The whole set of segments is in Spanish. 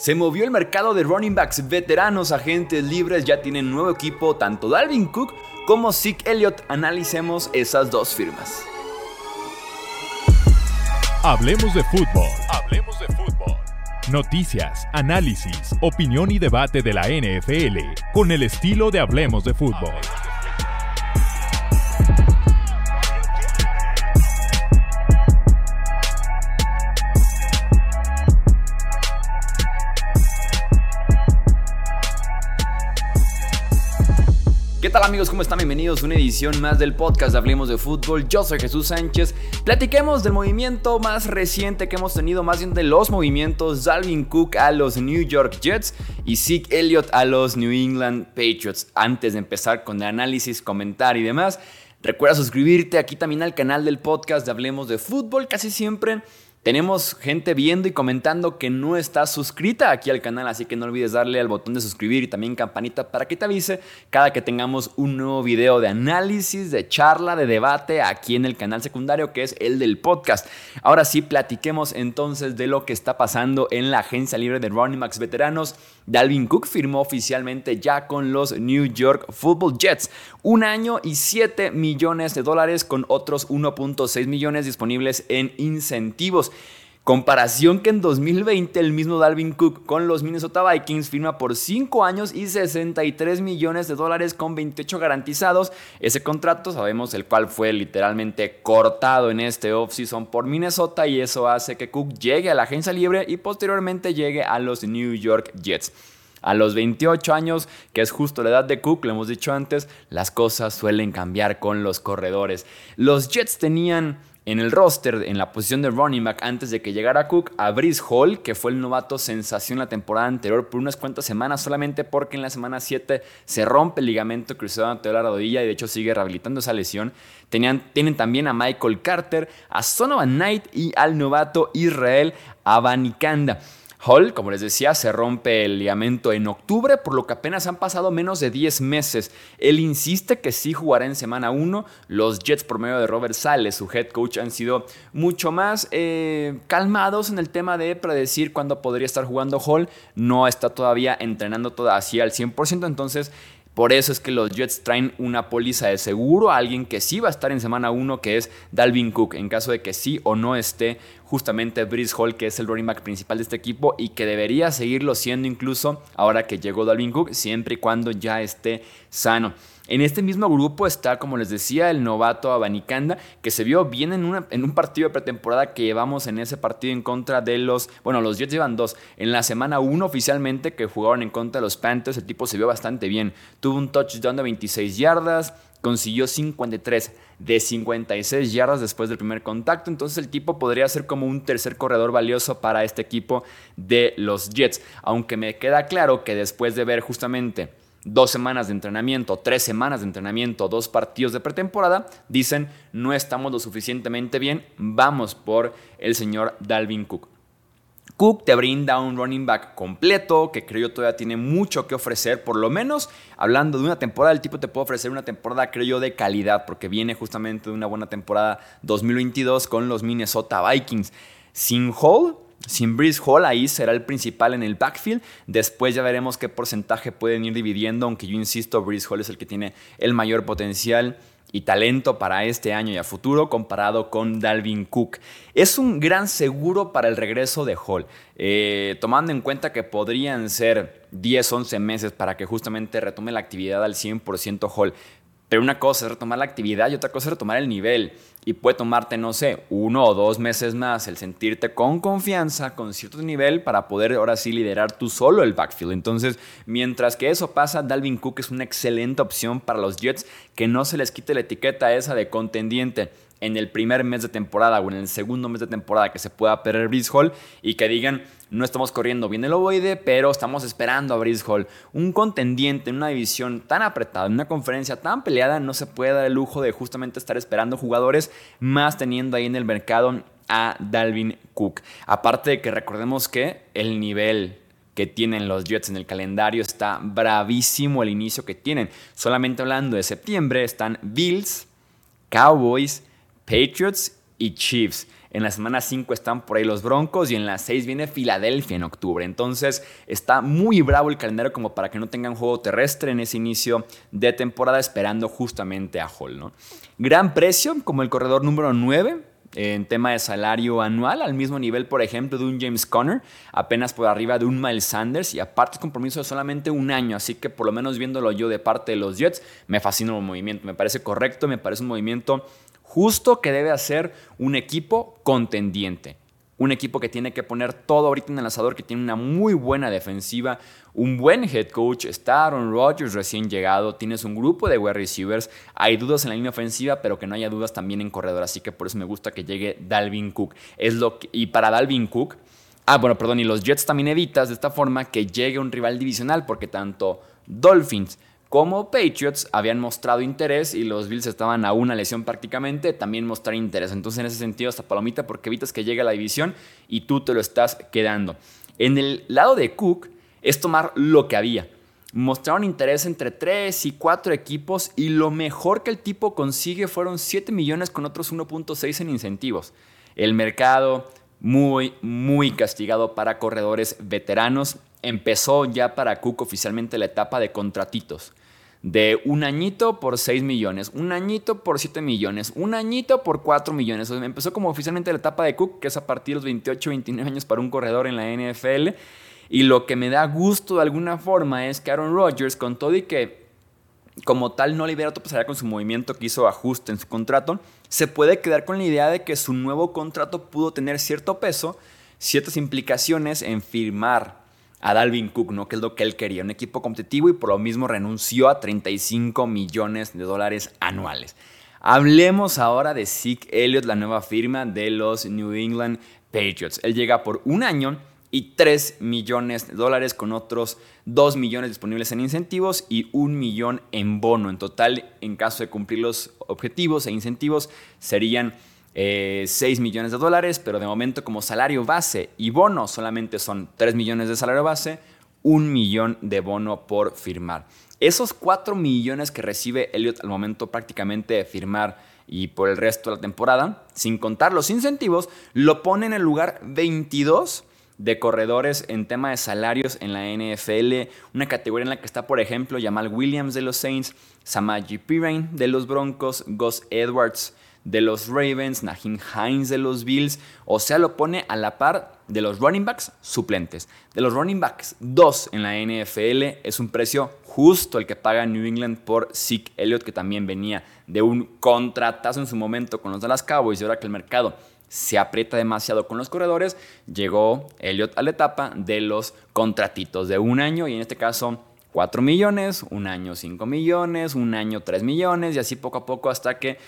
Se movió el mercado de running backs veteranos, agentes libres, ya tienen nuevo equipo, tanto Dalvin Cook como Zeke Elliott. Analicemos esas dos firmas. Hablemos de fútbol. Hablemos de fútbol. Noticias, análisis, opinión y debate de la NFL con el estilo de Hablemos de fútbol. ¿Qué tal amigos? ¿Cómo están? Bienvenidos a una edición más del podcast de Hablemos de Fútbol. Yo soy Jesús Sánchez. Platiquemos del movimiento más reciente que hemos tenido, más bien de los movimientos. Dalvin Cook a los New York Jets y Zeke Elliott a los New England Patriots. Antes de empezar con el análisis, comentar y demás, recuerda suscribirte aquí también al canal del podcast de Hablemos de Fútbol. Casi siempre tenemos gente viendo y comentando que no está suscrita aquí al canal, así que no olvides darle al botón de suscribir y también campanita para que te avise cada que tengamos un nuevo video de análisis, de charla, de debate aquí en el canal secundario que es el del podcast. Ahora sí, platiquemos entonces de lo que está pasando en la agencia libre de running backs veteranos. Dalvin Cook firmó oficialmente ya con los New York Football Jets un año y 7 millones de dólares con otros 1.6 millones disponibles en incentivos. Comparación que en 2020 el mismo Dalvin Cook con los Minnesota Vikings firma por 5 años y 63 millones de dólares con 28 garantizados. Ese contrato sabemos el cual fue literalmente cortado en este offseason por Minnesota y eso hace que Cook llegue a la agencia libre y posteriormente llegue a los New York Jets. A los 28 años, que es justo la edad de Cook, lo hemos dicho antes, las cosas suelen cambiar con los corredores. Los Jets tenían en el roster, en la posición de running back, antes de que llegara Cook, a Brice Hall, que fue el novato sensación la temporada anterior por unas cuantas semanas, solamente porque en la semana 7 se rompe el ligamento cruzado ante la rodilla y de hecho sigue rehabilitando esa lesión. Tenían, tienen también a Michael Carter, a Sonovan Knight y al novato Israel Abanikanda. Hall, como les decía, se rompe el ligamento en octubre, por lo que apenas han pasado menos de 10 meses. Él insiste que sí jugará en semana 1. Los Jets, por medio de Robert Sales, su head coach, han sido mucho más eh, calmados en el tema de predecir cuándo podría estar jugando Hall. No está todavía entrenando todo así al 100%, entonces por eso es que los Jets traen una póliza de seguro a alguien que sí va a estar en semana 1, que es Dalvin Cook, en caso de que sí o no esté justamente Brice Hall, que es el running back principal de este equipo y que debería seguirlo siendo incluso ahora que llegó Dalvin Cook, siempre y cuando ya esté sano. En este mismo grupo está, como les decía, el novato Abanicanda, que se vio bien en, un partido de pretemporada que llevamos en ese partido en contra de los. Bueno, los Jets llevan dos. En la semana 1 oficialmente que jugaron en contra de los Panthers, el tipo se vio bastante bien. Tuvo un touchdown de 26 yardas, consiguió 53 de 56 yardas después del primer contacto. Entonces el tipo podría ser como un tercer corredor valioso para este equipo de los Jets. Aunque me queda claro que después de ver justamente dos semanas de entrenamiento, tres semanas de entrenamiento, dos partidos de pretemporada, dicen no estamos lo suficientemente bien, vamos por el señor Dalvin Cook. Cook te brinda un running back completo que creo yo todavía tiene mucho que ofrecer, por lo menos hablando de una temporada, el tipo te puede ofrecer una temporada creo yo de calidad porque viene justamente de una buena temporada 2022 con los Minnesota Vikings. Sin Hall, sin Breeze Hall, ahí será el principal en el backfield. Después ya veremos qué porcentaje pueden ir dividiendo, aunque yo insisto, Breeze Hall es el que tiene el mayor potencial y talento para este año y a futuro comparado con Dalvin Cook. Es un gran seguro para el regreso de Hall, eh, tomando en cuenta que podrían ser 10, 11 meses para que justamente retome la actividad al 100% Hall. Pero una cosa es retomar la actividad y otra cosa es retomar el nivel. Y puede tomarte, no sé, uno o dos meses más el sentirte con confianza, con cierto nivel, para poder ahora sí liderar tú solo el backfield. Entonces, mientras que eso pasa, Dalvin Cook es una excelente opción para los Jets, que no se les quite la etiqueta esa de contendiente en el primer mes de temporada o en el segundo mes de temporada que se pueda perder Breeze Hall y que digan, no estamos corriendo bien el ovoide, pero estamos esperando a Breeze Hall. Un contendiente en una división tan apretada, en una conferencia tan peleada, no se puede dar el lujo de justamente estar esperando jugadores, más teniendo ahí en el mercado a Dalvin Cook. Aparte de que recordemos que el nivel que tienen los Jets en el calendario está bravísimo el inicio que tienen. Solamente hablando de septiembre están Bills, Cowboys, Patriots y Chiefs. En la semana 5 están por ahí los Broncos y en la 6 viene Filadelfia en octubre. Entonces está muy bravo el calendario como para que no tengan juego terrestre en ese inicio de temporada esperando justamente a Hall. ¿no? Gran precio como el corredor número 9 en tema de salario anual, al mismo nivel, por ejemplo, de un James Conner, apenas por arriba de un Miles Sanders y aparte es compromiso de solamente un año, así que por lo menos viéndolo yo de parte de los Jets, me fascina el movimiento, me parece correcto, me parece un movimiento justo que debe hacer un equipo contendiente. Un equipo que tiene que poner todo ahorita en el asador, que tiene una muy buena defensiva, un buen head coach, está Aaron Rodgers recién llegado, tienes un grupo de wide receivers, hay dudas en la línea ofensiva, pero que no haya dudas también en corredor, así que por eso me gusta que llegue Dalvin Cook. Es lo y para Dalvin Cook, ah, bueno, perdón, y los Jets también evitas de esta forma que llegue un rival divisional, porque tanto Dolphins como Patriots habían mostrado interés y los Bills estaban a una lesión prácticamente, también mostrar interés. Entonces, en ese sentido, hasta palomita porque evitas que llegue a la división y tú te lo estás quedando. En el lado de Cook es tomar lo que había. Mostraron interés entre 3 y 4 equipos y lo mejor que el tipo consigue fueron 7 millones con otros 1.6 en incentivos. El mercado muy, muy castigado para corredores veteranos. Empezó ya para Cook oficialmente la etapa de contratitos de un añito por 6 millones, un añito por 7 millones, un añito por 4 millones. empezó como oficialmente la etapa de Cook, que es a partir de los 28, 29 años para un corredor en la NFL. Y lo que me da gusto de alguna forma es que Aaron Rodgers, con todo y que como tal no libera tu pasaría con su movimiento que hizo ajuste en su contrato, se puede quedar con la idea de que su nuevo contrato pudo tener cierto peso, ciertas implicaciones en firmar a Dalvin Cook, ¿no? que es lo que él quería, un equipo competitivo y por lo mismo renunció a 35 millones de dólares anuales. Hablemos ahora de Zeke Elliott, la nueva firma de los New England Patriots. Él llega por un año y 3 millones de dólares con otros 2 millones disponibles en incentivos y 1 millón en bono. En total, en caso de cumplir los objetivos e incentivos, serían 6 eh, millones de dólares, pero de momento como salario base y bono solamente son 3 millones de salario base, 1 millón de bono por firmar. Esos 4 millones que recibe Elliot al momento prácticamente de firmar y por el resto de la temporada, sin contar los incentivos, lo pone en el lugar 22 de corredores en tema de salarios en la NFL, una categoría en la que está, por ejemplo, Jamal Williams de los Saints, Samaji Pirine de los Broncos, Gus Edwards de los Ravens, Nahim Hines de los Bills, o sea, lo pone a la par de los running backs suplentes. De los running backs, dos en la NFL es un precio justo el que paga New England por Zeke Elliott, que también venía de un contratazo en su momento con los Dallas Cowboys y ahora que el mercado se aprieta demasiado con los corredores, llegó Elliott a la etapa de los contratitos de un año y en este caso 4 millones, un año 5 millones, un año 3 millones y así poco a poco hasta que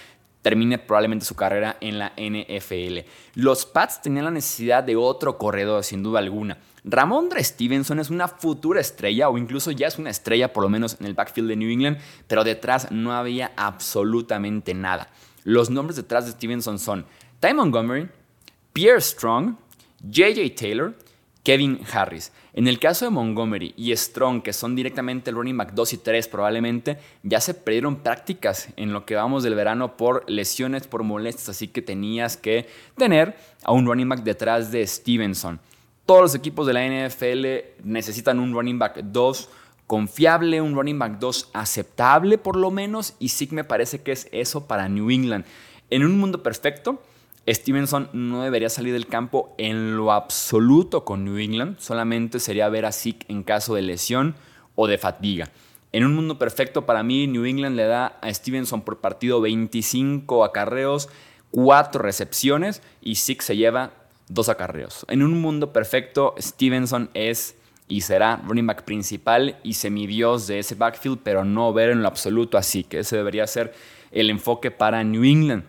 termine probablemente su carrera en la NFL. Los Pats tenían la necesidad de otro corredor, sin duda alguna. Ramondre Stevenson es una futura estrella, o incluso ya es una estrella, por lo menos en el backfield de New England, pero detrás no había absolutamente nada. Los nombres detrás de Stevenson son Ty Montgomery, Pierre Strong, JJ Taylor, Kevin Harris. En el caso de Montgomery y Strong, que son directamente el running back 2 y 3 probablemente, ya se perdieron prácticas en lo que vamos del verano por lesiones, por molestias, así que tenías que tener a un running back detrás de Stevenson. Todos los equipos de la NFL necesitan un running back 2 confiable, un running back 2 aceptable por lo menos, y sí me parece que es eso para New England. En un mundo perfecto, Stevenson no debería salir del campo en lo absoluto con New England, solamente sería ver a Zeke en caso de lesión o de fatiga. En un mundo perfecto, para mí, New England le da a Stevenson por partido 25 acarreos, 4 recepciones y Zeke se lleva 2 acarreos. En un mundo perfecto, Stevenson es y será running back principal y semidios de ese backfield, pero no ver en lo absoluto así, que ese debería ser el enfoque para New England.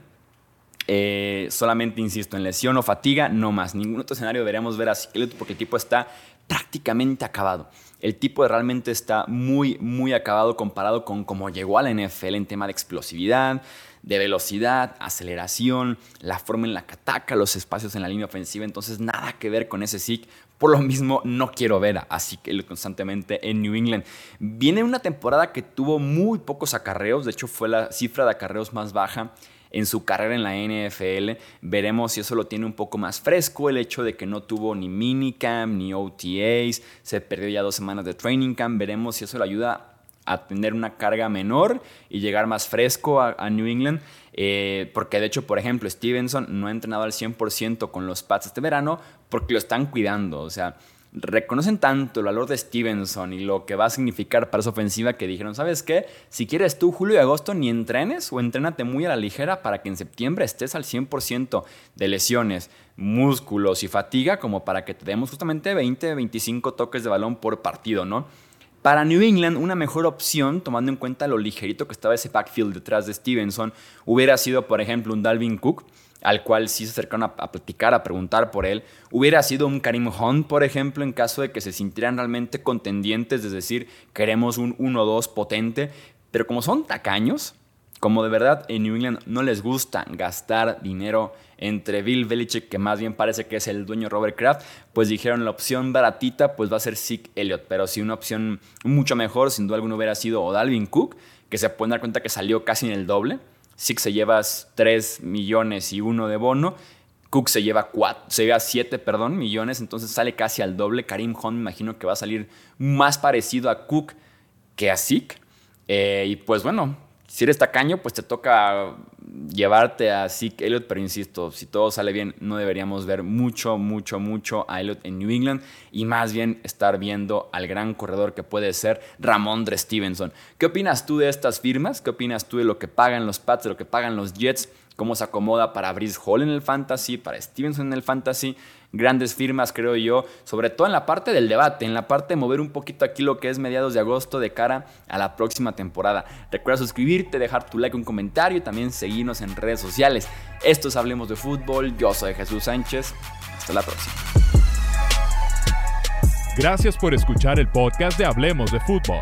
Eh, solamente, insisto, en lesión o fatiga, no más. Ningún otro escenario deberíamos ver a Skeleton porque el tipo está prácticamente acabado. El tipo realmente está muy, muy acabado comparado con cómo llegó a la NFL en tema de explosividad, de velocidad, aceleración, la forma en la que ataca, los espacios en la línea ofensiva. Entonces, nada que ver con ese SIC. Por lo mismo, no quiero ver así que constantemente en New England. Viene una temporada que tuvo muy pocos acarreos, de hecho, fue la cifra de acarreos más baja en su carrera en la NFL. Veremos si eso lo tiene un poco más fresco, el hecho de que no tuvo ni minicamp ni OTAs, se perdió ya dos semanas de training camp. Veremos si eso le ayuda a tener una carga menor y llegar más fresco a, New England. Eh, porque de hecho, por ejemplo, Stevenson no ha entrenado al 100% con los Pats este verano porque lo están cuidando. O sea, reconocen tanto el valor de Stevenson y lo que va a significar para esa ofensiva que dijeron, ¿sabes qué? Si quieres tú julio y agosto ni entrenes o entrénate muy a la ligera para que en septiembre estés al 100% de lesiones, músculos y fatiga como para que te demos justamente 20, 25 toques de balón por partido, ¿no? Para New England, una mejor opción, tomando en cuenta lo ligerito que estaba ese backfield detrás de Stevenson, hubiera sido, por ejemplo, un Dalvin Cook, al cual sí se acercaron a, platicar, a preguntar por él. Hubiera sido un Karim Hunt, por ejemplo, en caso de que se sintieran realmente contendientes, es decir, queremos un 1-2 potente, pero como son tacaños, como de verdad en New England no les gusta gastar dinero entre Bill Belichick, que más bien parece que es el dueño Robert Kraft, pues dijeron la opción baratita pues va a ser Zeke Elliott, pero si una opción mucho mejor, sin duda alguna hubiera sido o Dalvin Cook, que se pueden dar cuenta que salió casi en el doble. Zeke se lleva 3 millones y uno de bono. Cook se lleva, 4, se lleva 7 perdón, millones, entonces sale casi al doble. Karim Hunt me imagino que va a salir más parecido a Cook que a Zeke. Eh, y pues bueno, si eres tacaño, pues te toca llevarte a Zeke Elliott, pero insisto, si todo sale bien, no deberíamos ver mucho, mucho, mucho a Elliott en New England y más bien estar viendo al gran corredor que puede ser Ramondre Stevenson. ¿Qué opinas tú de estas firmas? ¿Qué opinas tú de lo que pagan los Pats, de lo que pagan los Jets? ¿Cómo se acomoda para Brice Hall en el Fantasy, para Stevenson en el Fantasy? grandes firmas, creo yo, sobre todo en la parte del debate, en la parte de mover un poquito aquí lo que es mediados de agosto de cara a la próxima temporada. Recuerda suscribirte, dejar tu like, un comentario y también seguirnos en redes sociales. Esto es Hablemos de Fútbol, yo soy Jesús Sánchez, hasta la próxima. Gracias por escuchar el podcast de Hablemos de Fútbol.